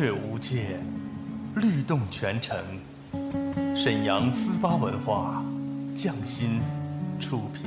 却无界，律动全城。沈阳思巴文化，匠心出品。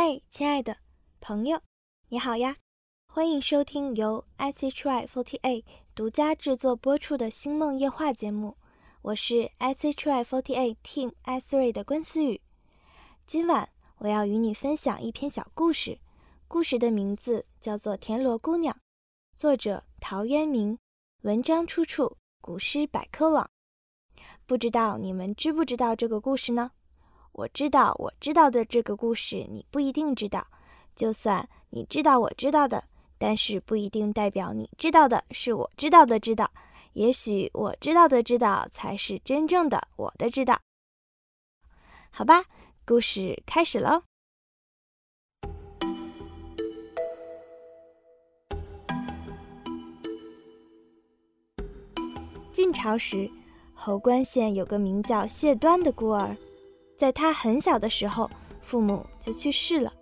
嗨，亲爱的朋友，你好呀！欢迎收听由 I C Y Forty Eight 独家制作播出的《星梦夜话》节目，我是 I C Y Forty Eight Team I Three 的关思雨。今晚我要与你分享一篇小故事，故事的名字叫做《田螺姑娘》，作者陶渊明，文章出处古诗百科网。不知道你们知不知道这个故事呢？我知道，我知道的这个故事你不一定知道。就算你知道我知道的，但是不一定代表你知道的是我知道的知道。也许我知道的知道才是真正的我的知道。好吧，故事开始喽。晋朝时，侯官县有个名叫谢端的孤儿。在他很小的时候，父母就去世了，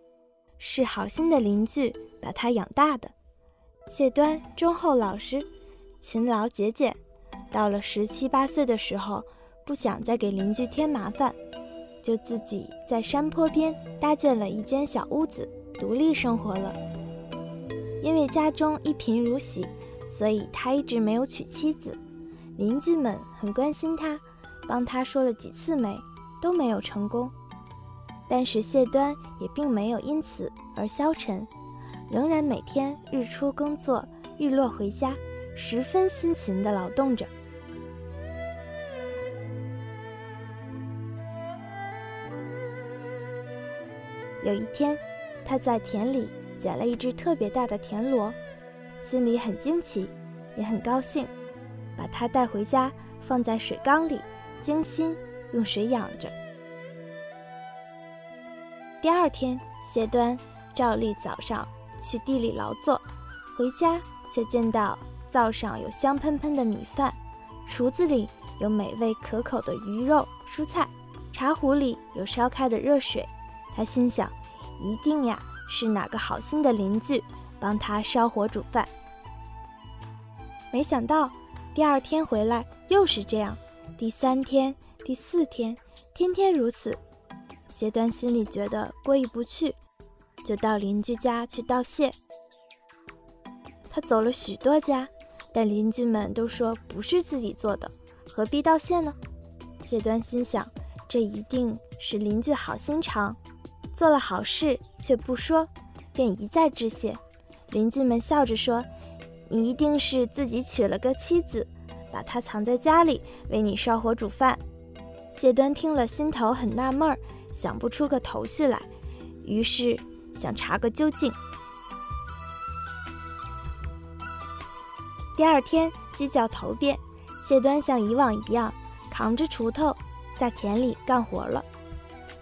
是好心的邻居把他养大的。谢端忠厚老实，勤劳节俭。到了十七八岁的时候，不想再给邻居添麻烦，就自己在山坡边搭建了一间小屋子，独立生活了。因为家中一贫如洗，所以他一直没有娶妻子。邻居们很关心他，帮他说了几次媒。都没有成功，但是谢端也并没有因此而消沉，仍然每天日出耕作，日落回家，十分辛勤地劳动着。有一天，他在田里捡了一只特别大的田螺，心里很惊奇，也很高兴，把它带回家，放在水缸里，精心。用水养着。第二天，谢端照例早上去地里劳作，回家却见到灶上有香喷喷的米饭，厨子里有美味可口的鱼肉、蔬菜，茶壶里有烧开的热水。他心想，一定呀是哪个好心的邻居帮他烧火煮饭。没想到第二天回来又是这样，第三天。第四天，天天如此，谢端心里觉得过意不去，就到邻居家去道谢。他走了许多家，但邻居们都说不是自己做的，何必道谢呢？谢端心想，这一定是邻居好心肠，做了好事却不说，便一再致谢。邻居们笑着说：“你一定是自己娶了个妻子，把她藏在家里，为你烧火煮饭。”谢端听了，心头很纳闷儿，想不出个头绪来，于是想查个究竟。第二天鸡叫头遍，谢端像以往一样扛着锄头在田里干活了。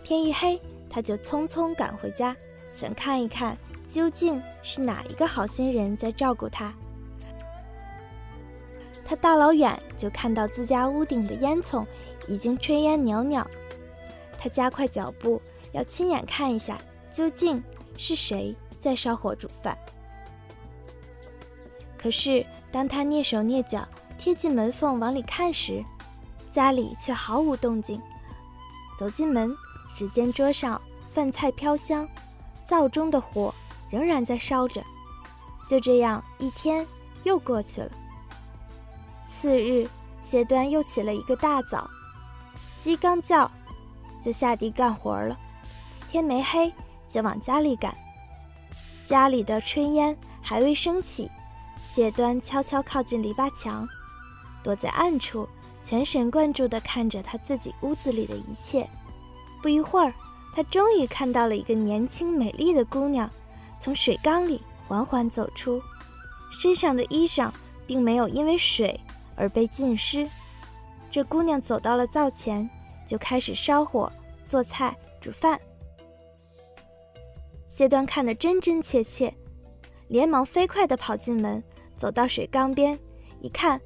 天一黑，他就匆匆赶回家，想看一看究竟是哪一个好心人在照顾他。他大老远就看到自家屋顶的烟囱已经炊烟袅袅，他加快脚步，要亲眼看一下究竟是谁在烧火煮饭。可是当他蹑手蹑脚贴近门缝往里看时，家里却毫无动静。走进门，只见桌上饭菜飘香，灶中的火仍然在烧着。就这样，一天又过去了。次日，谢端又起了一个大早，鸡刚叫，就下地干活了。天没黑，就往家里赶。家里的炊烟还未升起，谢端悄悄靠近篱笆墙，躲在暗处，全神贯注地看着他自己屋子里的一切。不一会儿，他终于看到了一个年轻美丽的姑娘从水缸里缓缓走出，身上的衣裳并没有因为水。而被浸湿。这姑娘走到了灶前，就开始烧火、做菜、煮饭。谢端看得真真切切，连忙飞快地跑进门，走到水缸边，一看，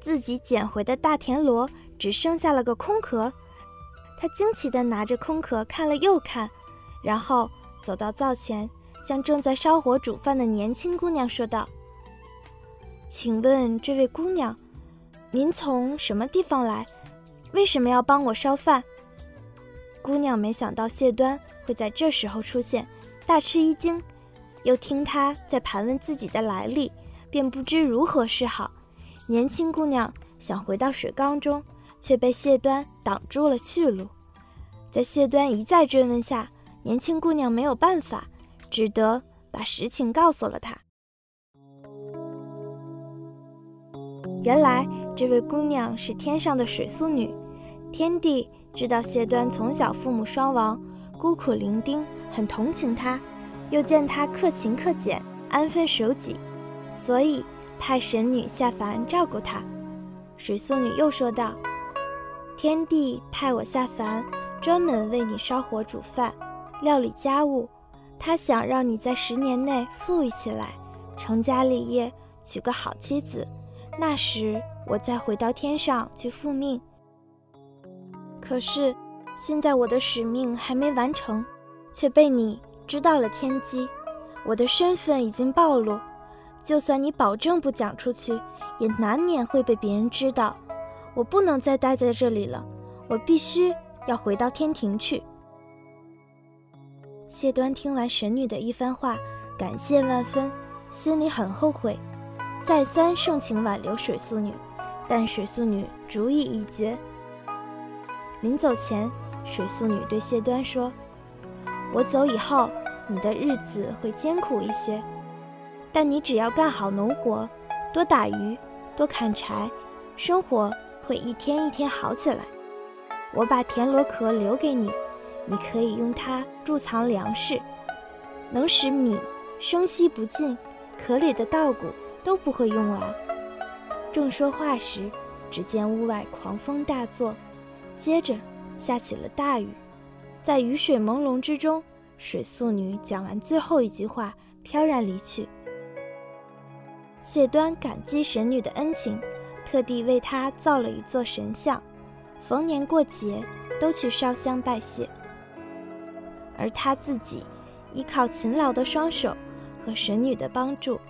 自己捡回的大田螺只剩下了个空壳。他惊奇地拿着空壳看了又看，然后走到灶前，向正在烧火煮饭的年轻姑娘说道：“请问这位姑娘？”您从什么地方来？为什么要帮我烧饭？姑娘没想到谢端会在这时候出现，大吃一惊，又听他在盘问自己的来历，便不知如何是好。年轻姑娘想回到水缸中，却被谢端挡住了去路。在谢端一再追问下，年轻姑娘没有办法，只得把实情告诉了他。原来。这位姑娘是天上的水素女，天帝知道谢端从小父母双亡，孤苦伶仃，很同情她，又见她克勤克俭，安分守己，所以派神女下凡照顾她。水素女又说道：“天帝派我下凡，专门为你烧火煮饭，料理家务，他想让你在十年内富裕起来，成家立业，娶个好妻子，那时。”我再回到天上去复命，可是现在我的使命还没完成，却被你知道了天机，我的身份已经暴露，就算你保证不讲出去，也难免会被别人知道。我不能再待在这里了，我必须要回到天庭去。谢端听完神女的一番话，感谢万分，心里很后悔，再三盛情挽留水素女。但水素女主意已决。临走前，水素女对谢端说：“我走以后，你的日子会艰苦一些，但你只要干好农活，多打鱼，多砍柴，生活会一天一天好起来。我把田螺壳留给你，你可以用它贮藏粮食，能使米生息不尽，壳里的稻谷都不会用完。”正说话时，只见屋外狂风大作，接着下起了大雨。在雨水朦胧之中，水素女讲完最后一句话，飘然离去。谢端感激神女的恩情，特地为她造了一座神像，逢年过节都去烧香拜谢。而他自己依靠勤劳的双手和神女的帮助，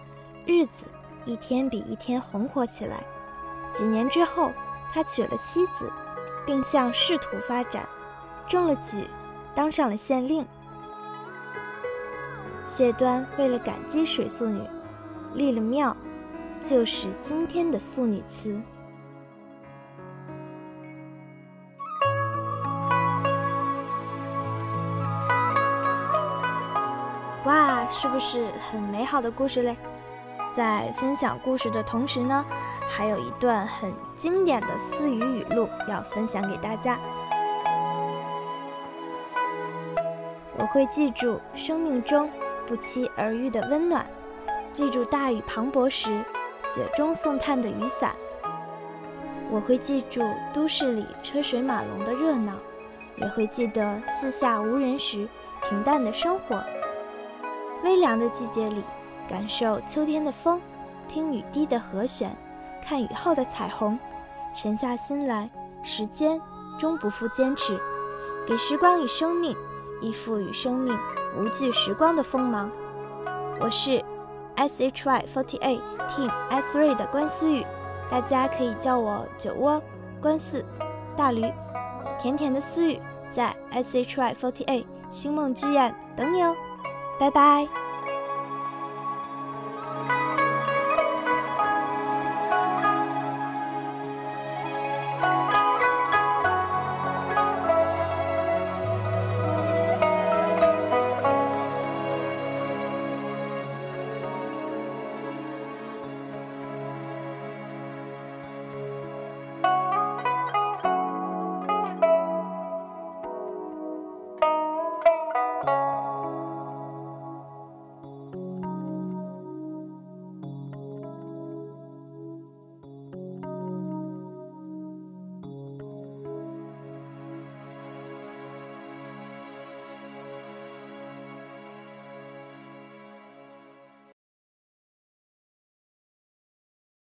日子。一天比一天红火起来。几年之后，他娶了妻子，并向仕途发展，中了举，当上了县令。谢端为了感激水素女，立了庙，就是今天的素女祠。哇，是不是很美好的故事嘞？在分享故事的同时呢，还有一段很经典的私语语录要分享给大家。我会记住生命中不期而遇的温暖，记住大雨磅礴时雪中送炭的雨伞。我会记住都市里车水马龙的热闹，也会记得四下无人时平淡的生活。微凉的季节里，感受秋天的风，听雨滴的和弦，看雨后的彩虹，沉下心来，时间终不负坚持，给时光以生命，亦赋予生命无惧时光的锋芒。我是 S H Y Forty Eight Team S Three 的关思雨，大家可以叫我酒窝、关四、大驴、甜甜的思雨，在 S H Y Forty Eight 星梦剧院等你哦，拜拜。